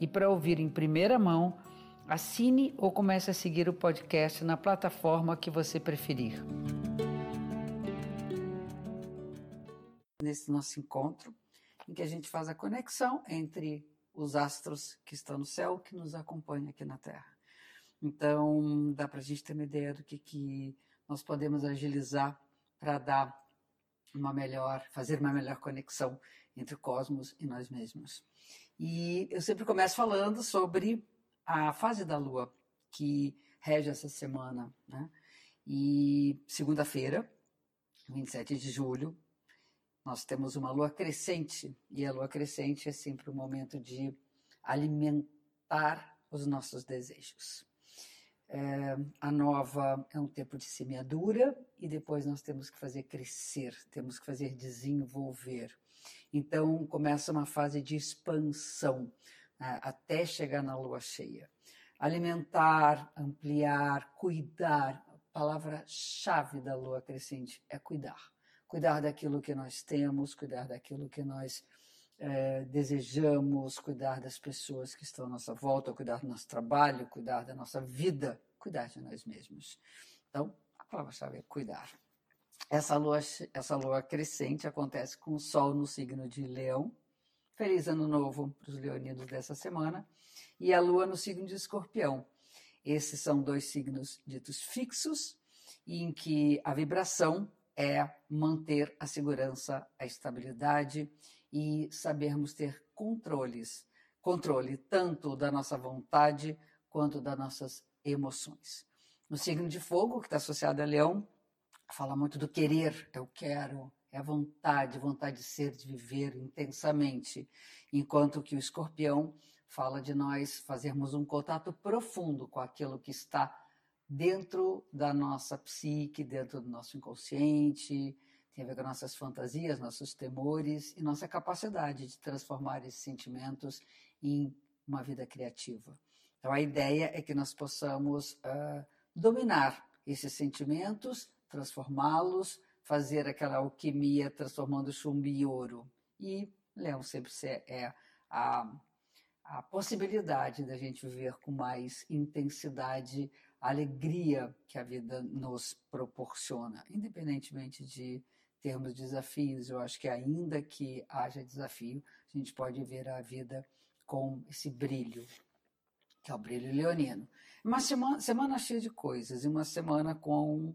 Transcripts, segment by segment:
e para ouvir em primeira mão, assine ou comece a seguir o podcast na plataforma que você preferir. Nesse nosso encontro, em que a gente faz a conexão entre os astros que estão no céu que nos acompanham aqui na Terra. Então, dá para a gente ter uma ideia do que, que nós podemos agilizar para dar uma melhor, fazer uma melhor conexão entre o cosmos e nós mesmos. E eu sempre começo falando sobre a fase da Lua que rege essa semana, né? E segunda-feira, 27 de julho, nós temos uma lua crescente, e a lua crescente é sempre o momento de alimentar os nossos desejos. É, a nova é um tempo de semeadura e depois nós temos que fazer crescer, temos que fazer desenvolver. Então começa uma fase de expansão né, até chegar na lua cheia. Alimentar, ampliar, cuidar. A palavra-chave da lua crescente é cuidar. Cuidar daquilo que nós temos, cuidar daquilo que nós é, desejamos cuidar das pessoas que estão à nossa volta, cuidar do nosso trabalho, cuidar da nossa vida, cuidar de nós mesmos. Então, a palavra-chave é cuidar. Essa lua, essa lua crescente acontece com o Sol no signo de Leão. Feliz Ano Novo para os leoninos dessa semana. E a Lua no signo de Escorpião. Esses são dois signos ditos fixos, em que a vibração é manter a segurança, a estabilidade e sabermos ter controles, controle tanto da nossa vontade quanto das nossas emoções. No signo de fogo, que está associado a leão, fala muito do querer, eu quero, é a vontade, vontade de ser, de viver intensamente, enquanto que o escorpião fala de nós fazermos um contato profundo com aquilo que está dentro da nossa psique, dentro do nosso inconsciente, tem a ver com nossas fantasias, nossos temores e nossa capacidade de transformar esses sentimentos em uma vida criativa. Então, a ideia é que nós possamos uh, dominar esses sentimentos, transformá-los, fazer aquela alquimia transformando chumbo em ouro. E Leão sempre é a, a possibilidade da gente viver com mais intensidade a alegria que a vida nos proporciona, independentemente de termos desafios. Eu acho que ainda que haja desafio, a gente pode ver a vida com esse brilho, que é o brilho leonino. Uma semana, semana cheia de coisas, e uma semana com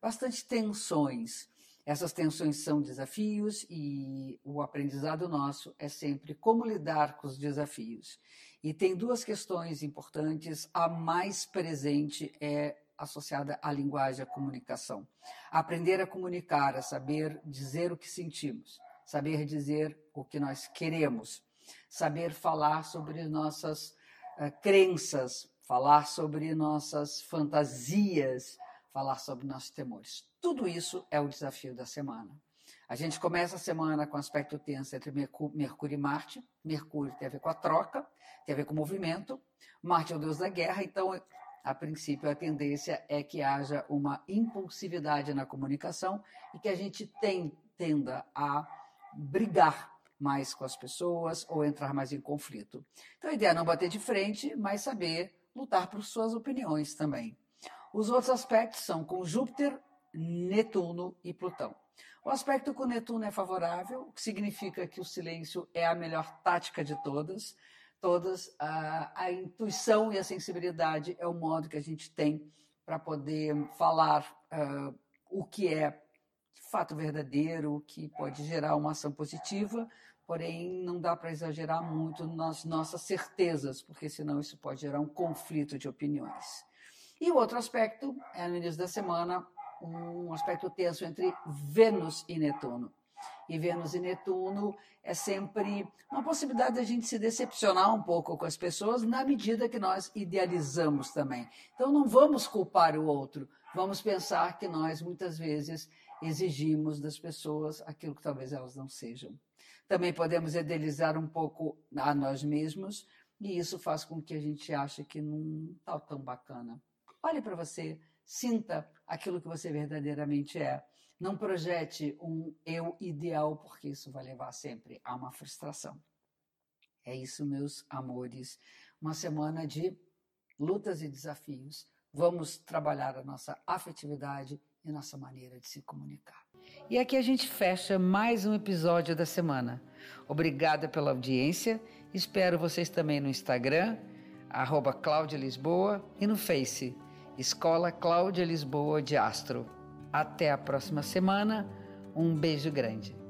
bastante tensões. Essas tensões são desafios e o aprendizado nosso é sempre como lidar com os desafios. E tem duas questões importantes. A mais presente é associada à linguagem, à comunicação. Aprender a comunicar, a saber dizer o que sentimos, saber dizer o que nós queremos, saber falar sobre nossas uh, crenças, falar sobre nossas fantasias, falar sobre nossos temores. Tudo isso é o desafio da semana. A gente começa a semana com aspecto tenso entre Mercúrio e Marte. Mercúrio tem a ver com a troca, tem a ver com o movimento. Marte é o deus da guerra, então a princípio, a tendência é que haja uma impulsividade na comunicação e que a gente tem, tenda a brigar mais com as pessoas ou entrar mais em conflito. Então, a ideia é não bater de frente, mas saber lutar por suas opiniões também. Os outros aspectos são com Júpiter, Netuno e Plutão. O aspecto com Netuno é favorável, o que significa que o silêncio é a melhor tática de todas todas, a, a intuição e a sensibilidade é o modo que a gente tem para poder falar uh, o que é de fato verdadeiro, o que pode gerar uma ação positiva, porém não dá para exagerar muito nas nossas certezas, porque senão isso pode gerar um conflito de opiniões. E o outro aspecto é no início da semana um aspecto tenso entre Vênus e Netuno. E Vênus e Netuno é sempre uma possibilidade de a gente se decepcionar um pouco com as pessoas na medida que nós idealizamos também. Então não vamos culpar o outro, vamos pensar que nós muitas vezes exigimos das pessoas aquilo que talvez elas não sejam. Também podemos idealizar um pouco a nós mesmos e isso faz com que a gente ache que não está tão bacana. Olhe para você, sinta aquilo que você verdadeiramente é. Não projete um eu ideal, porque isso vai levar sempre a uma frustração. É isso, meus amores. Uma semana de lutas e desafios. Vamos trabalhar a nossa afetividade e nossa maneira de se comunicar. E aqui a gente fecha mais um episódio da semana. Obrigada pela audiência. Espero vocês também no Instagram, arroba Lisboa, e no Face, Escola Cláudia Lisboa de Astro. Até a próxima semana. Um beijo grande.